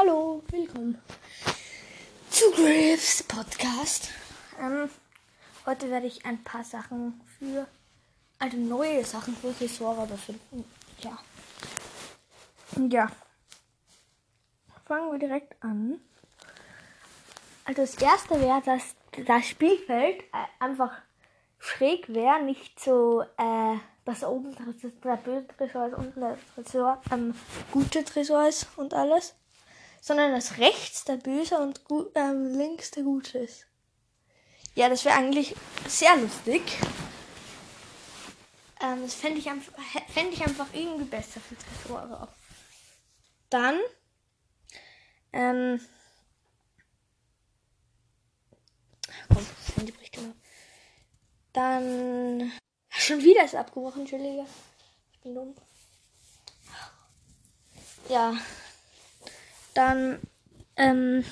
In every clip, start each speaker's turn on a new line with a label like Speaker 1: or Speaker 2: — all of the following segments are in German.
Speaker 1: Hallo, willkommen zu Graves Podcast. Ähm, heute werde ich ein paar Sachen für, also neue Sachen für Tresore befinden. Ja. Ja. Fangen wir direkt an. Also das erste wäre, dass das Spielfeld äh, einfach schräg wäre, nicht so, äh, dass oben der böse Tresor ist, unten der Tresor, ähm, gute Tresor ist und alles. Sondern dass rechts der böse und ähm, links der gute ist. Ja, das wäre eigentlich sehr lustig. Ähm, das fände ich, einfach, fänd ich einfach irgendwie besser für Tresore. Dann, ähm, komm, das Handy bricht immer. Dann, schon wieder ist abgebrochen, Entschuldige. Ich bin dumm. Ja, dann, ähm,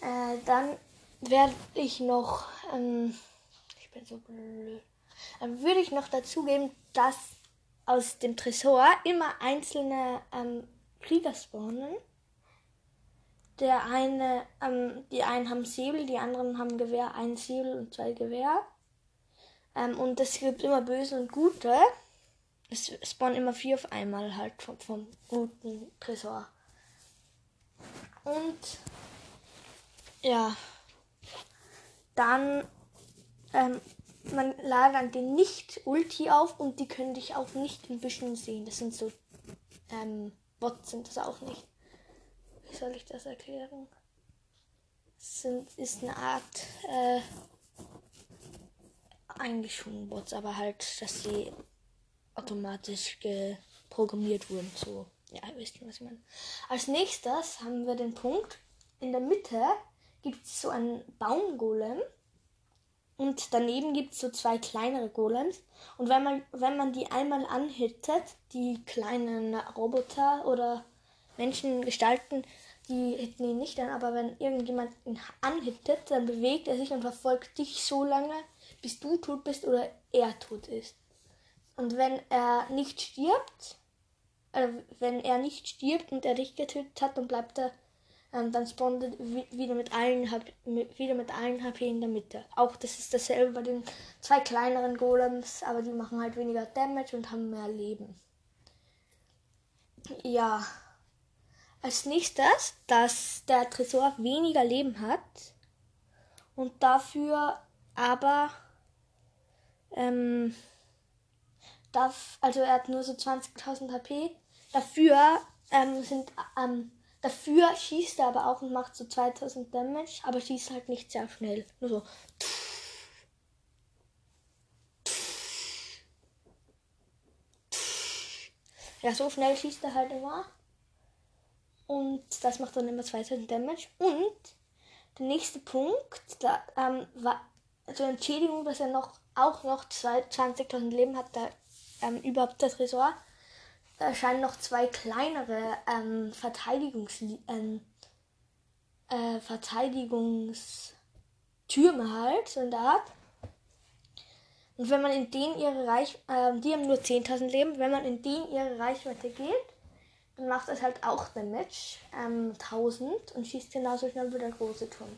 Speaker 1: äh, dann werde ich noch, ähm, ich bin so blöd, dann würde ich noch dazugeben, dass aus dem Tresor immer einzelne ähm, Krieger spawnen. Der eine, ähm, die einen haben Säbel, die anderen haben Gewehr, ein Säbel und zwei Gewehr. Ähm, und es gibt immer Böse und Gute. Es spawnen immer vier auf einmal halt vom, vom guten Tresor. Und ja, dann ähm, man lagert den nicht Ulti auf und die können dich auch nicht in Büschen sehen. Das sind so ähm, Bots sind das auch nicht. Wie soll ich das erklären? Das sind, ist eine Art äh, schon Bots, aber halt, dass sie automatisch programmiert wurden. So, ja, wisst schon, was ich meine. Als nächstes haben wir den Punkt. In der Mitte gibt es so einen Baumgolem. Und daneben gibt es so zwei kleinere Golems. Und wenn man, wenn man die einmal anhittet, die kleinen Roboter oder Menschengestalten, die hitten ihn nicht an, aber wenn irgendjemand ihn anhittet, dann bewegt er sich und verfolgt dich so lange, bis du tot bist oder er tot ist. Und wenn er nicht stirbt, äh, wenn er nicht stirbt und er dich getötet hat, dann bleibt er ähm, dann spawnt er wieder mit allen wieder mit allen HP in der Mitte. Auch das ist dasselbe bei den zwei kleineren Golems, aber die machen halt weniger Damage und haben mehr Leben. Ja. Als nächstes, dass der Tresor weniger Leben hat und dafür aber ähm, darf, also er hat nur so 20.000 HP. Dafür ähm, sind ähm, Dafür schießt er aber auch und macht so 2000 Damage, aber schießt halt nicht sehr schnell. Nur so. Ja, so schnell schießt er halt immer. Und das macht dann immer 2000 Damage. Und der nächste Punkt, da ähm, war also Entschädigung, dass er noch auch noch 20.000 Leben hat, da ähm, überhaupt der Tresor erscheinen noch zwei kleinere ähm, Verteidigungs ähm, äh, Verteidigungstürme halt, so in der Art. Und wenn man in denen ihre Reichweite, äh, die haben nur 10.000 Leben, wenn man in denen ihre Reichweite geht, dann macht es halt auch Damage, ähm, 1000 und schießt genauso schnell wie der große Turm.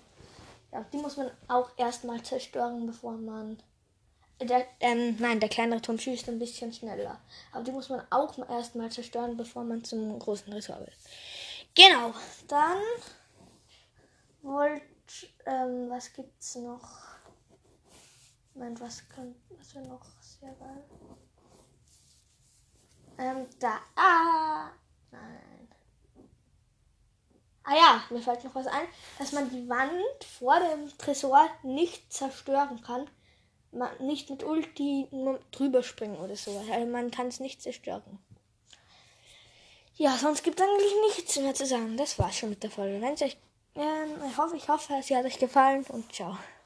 Speaker 1: Ja, die muss man auch erstmal zerstören, bevor man der, ähm, nein, der kleinere Turm schießt ein bisschen schneller. Aber die muss man auch erstmal zerstören, bevor man zum großen Ressort will. Genau, dann wollt, ähm, was gibt's noch? Moment, was kann, was wäre noch sehr geil? Ähm, da, ah, nein. Ah ja, mir fällt noch was ein, dass man die Wand vor dem Tresor nicht zerstören kann, man nicht mit Ulti drüber springen oder so. Also man kann es nicht zerstören. Ja, sonst gibt es eigentlich nichts mehr zu sagen. Das war's schon mit der Folge. Wenn euch, äh, ich hoffe, ich hoffe, sie hat euch gefallen und ciao.